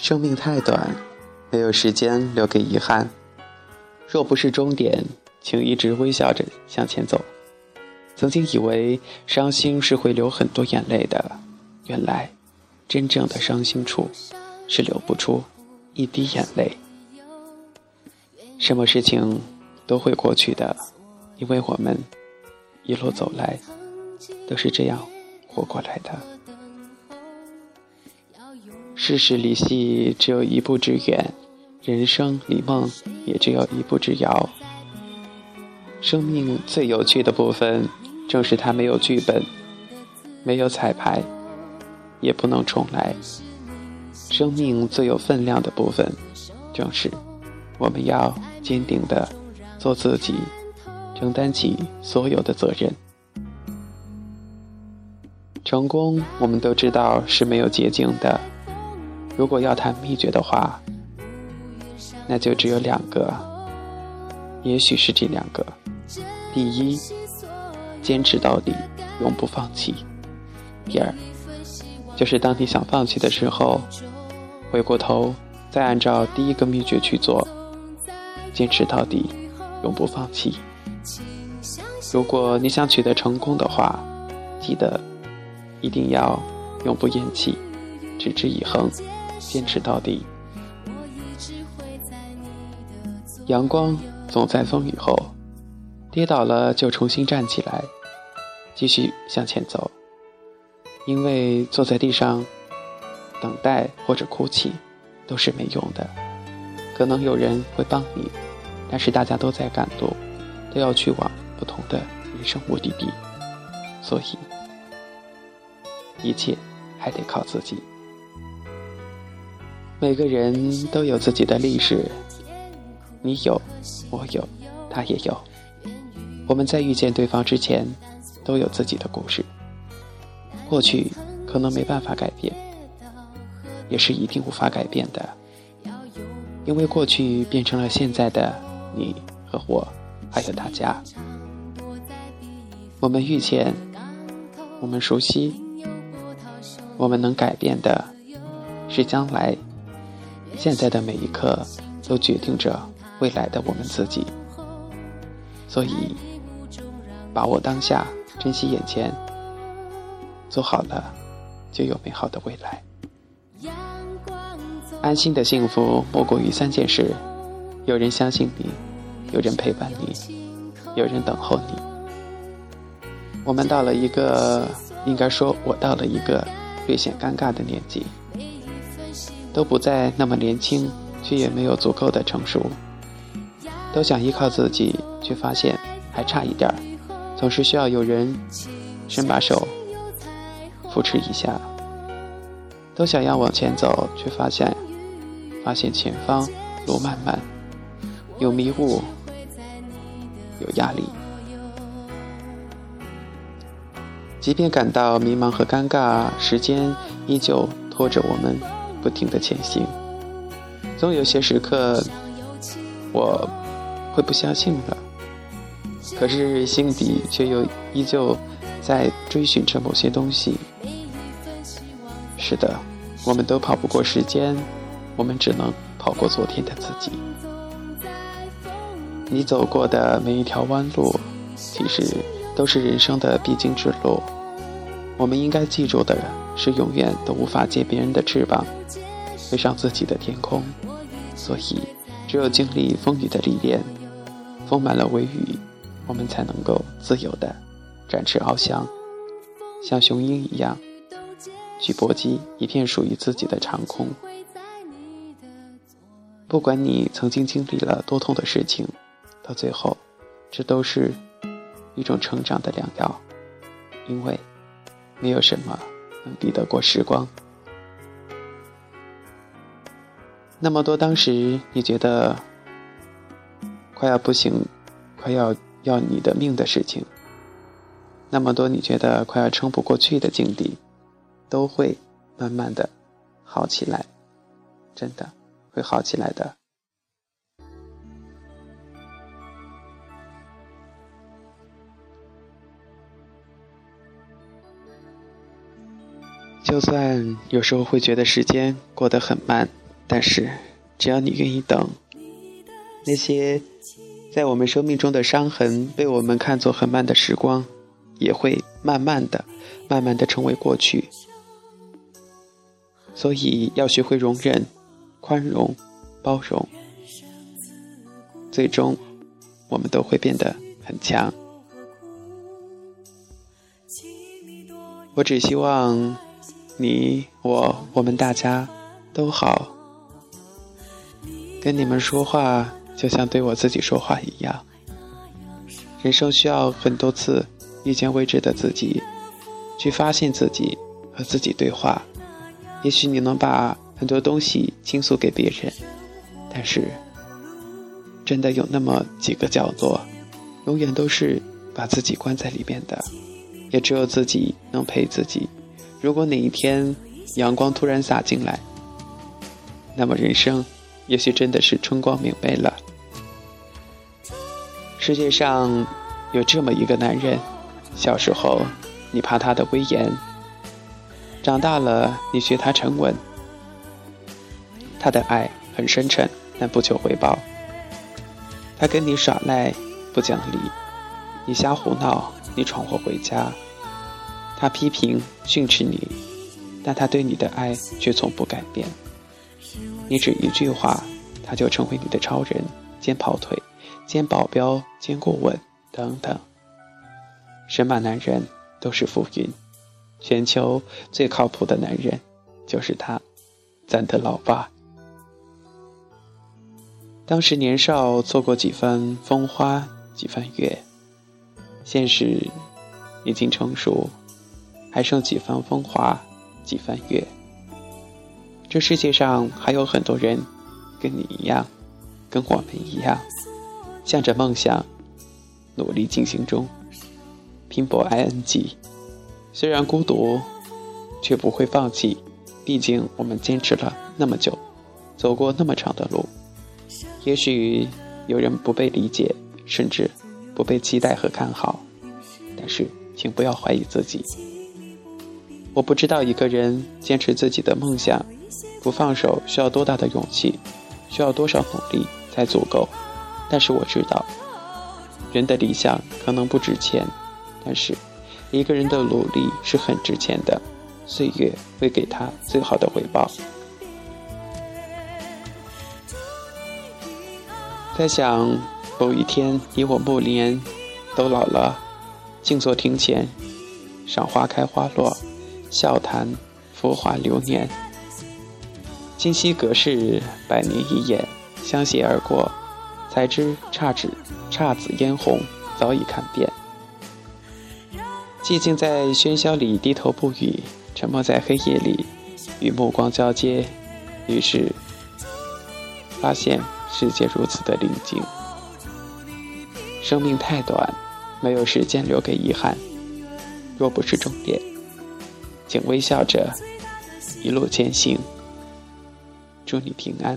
生命太短，没有时间留给遗憾。若不是终点，请一直微笑着向前走。曾经以为伤心是会流很多眼泪的，原来真正的伤心处是流不出一滴眼泪。什么事情都会过去的，因为我们一路走来都是这样活过来的。世事离戏只有一步之远，人生离梦也只有一步之遥。生命最有趣的部分，正是它没有剧本，没有彩排，也不能重来。生命最有分量的部分，正是我们要坚定的做自己，承担起所有的责任。成功，我们都知道是没有捷径的。如果要谈秘诀的话，那就只有两个，也许是这两个：第一，坚持到底，永不放弃；第二，就是当你想放弃的时候，回过头再按照第一个秘诀去做，坚持到底，永不放弃。如果你想取得成功的话，记得一定要永不言弃，持之以恒。坚持到底。阳光总在风雨后，跌倒了就重新站起来，继续向前走。因为坐在地上等待或者哭泣都是没用的。可能有人会帮你，但是大家都在赶路，都要去往不同的人生目的地，所以一切还得靠自己。每个人都有自己的历史，你有，我有，他也有。我们在遇见对方之前，都有自己的故事。过去可能没办法改变，也是一定无法改变的，因为过去变成了现在的你和我，还有大家。我们遇见，我们熟悉，我们能改变的，是将来。现在的每一刻，都决定着未来的我们自己。所以，把握当下，珍惜眼前，做好了，就有美好的未来。安心的幸福莫过于三件事：有人相信你，有人陪伴你，有人等候你。我们到了一个，应该说，我到了一个略显尴尬的年纪。都不再那么年轻，却也没有足够的成熟。都想依靠自己，却发现还差一点儿，总是需要有人伸把手扶持一下。都想要往前走，却发现发现前方路漫漫，有迷雾，有压力。即便感到迷茫和尴尬，时间依旧拖着我们。不停的前行，总有些时刻，我会不相信了，可是心底却又依旧在追寻着某些东西。是的，我们都跑不过时间，我们只能跑过昨天的自己。你走过的每一条弯路，其实都是人生的必经之路。我们应该记住的人。是永远都无法借别人的翅膀飞上自己的天空，所以只有经历风雨的历练，丰满了微雨，我们才能够自由的展翅翱翔，像雄鹰一样去搏击一片属于自己的长空。不管你曾经经历了多痛的事情，到最后，这都是一种成长的良药，因为没有什么。能抵得过时光？那么多当时你觉得快要不行、快要要你的命的事情，那么多你觉得快要撑不过去的境地，都会慢慢的好起来，真的会好起来的。就算有时候会觉得时间过得很慢，但是，只要你愿意等，那些在我们生命中的伤痕，被我们看作很慢的时光，也会慢慢的、慢慢的成为过去。所以，要学会容忍、宽容、包容，最终，我们都会变得很强。我只希望你、我、我们大家都好。跟你们说话，就像对我自己说话一样。人生需要很多次遇见未知的自己，去发现自己和自己对话。也许你能把很多东西倾诉给别人，但是真的有那么几个角落，永远都是把自己关在里面的，也只有自己能陪自己。如果哪一天阳光突然洒进来，那么人生。也许真的是春光明媚了。世界上有这么一个男人，小时候你怕他的威严，长大了你学他沉稳。他的爱很深沉，但不求回报。他跟你耍赖不讲理，你瞎胡闹，你闯祸回家。他批评训斥你，但他对你的爱却从不改变。你只一句话，他就成为你的超人，兼跑腿，兼保镖，兼顾问，等等。神马男人都是浮云，全球最靠谱的男人就是他，咱的老爸。当时年少，错过几番风花，几番月；现实已经成熟，还剩几番风华，几番月。这世界上还有很多人，跟你一样，跟我们一样，向着梦想努力进行中，拼搏 ing。虽然孤独，却不会放弃。毕竟我们坚持了那么久，走过那么长的路。也许有人不被理解，甚至不被期待和看好，但是请不要怀疑自己。我不知道一个人坚持自己的梦想。不放手需要多大的勇气，需要多少努力才足够？但是我知道，人的理想可能不值钱，但是一个人的努力是很值钱的，岁月会给他最好的回报。在想某一天你我暮年都老了，静坐庭前，赏花开花落，笑谈浮华流年。今夕隔世，百年一眼，相携而过，才知姹紫姹紫嫣红早已看遍。寂静在喧嚣里低头不语，沉默在黑夜里与目光交接，于是发现世界如此的宁静。生命太短，没有时间留给遗憾。若不是终点，请微笑着一路前行。祝你平安。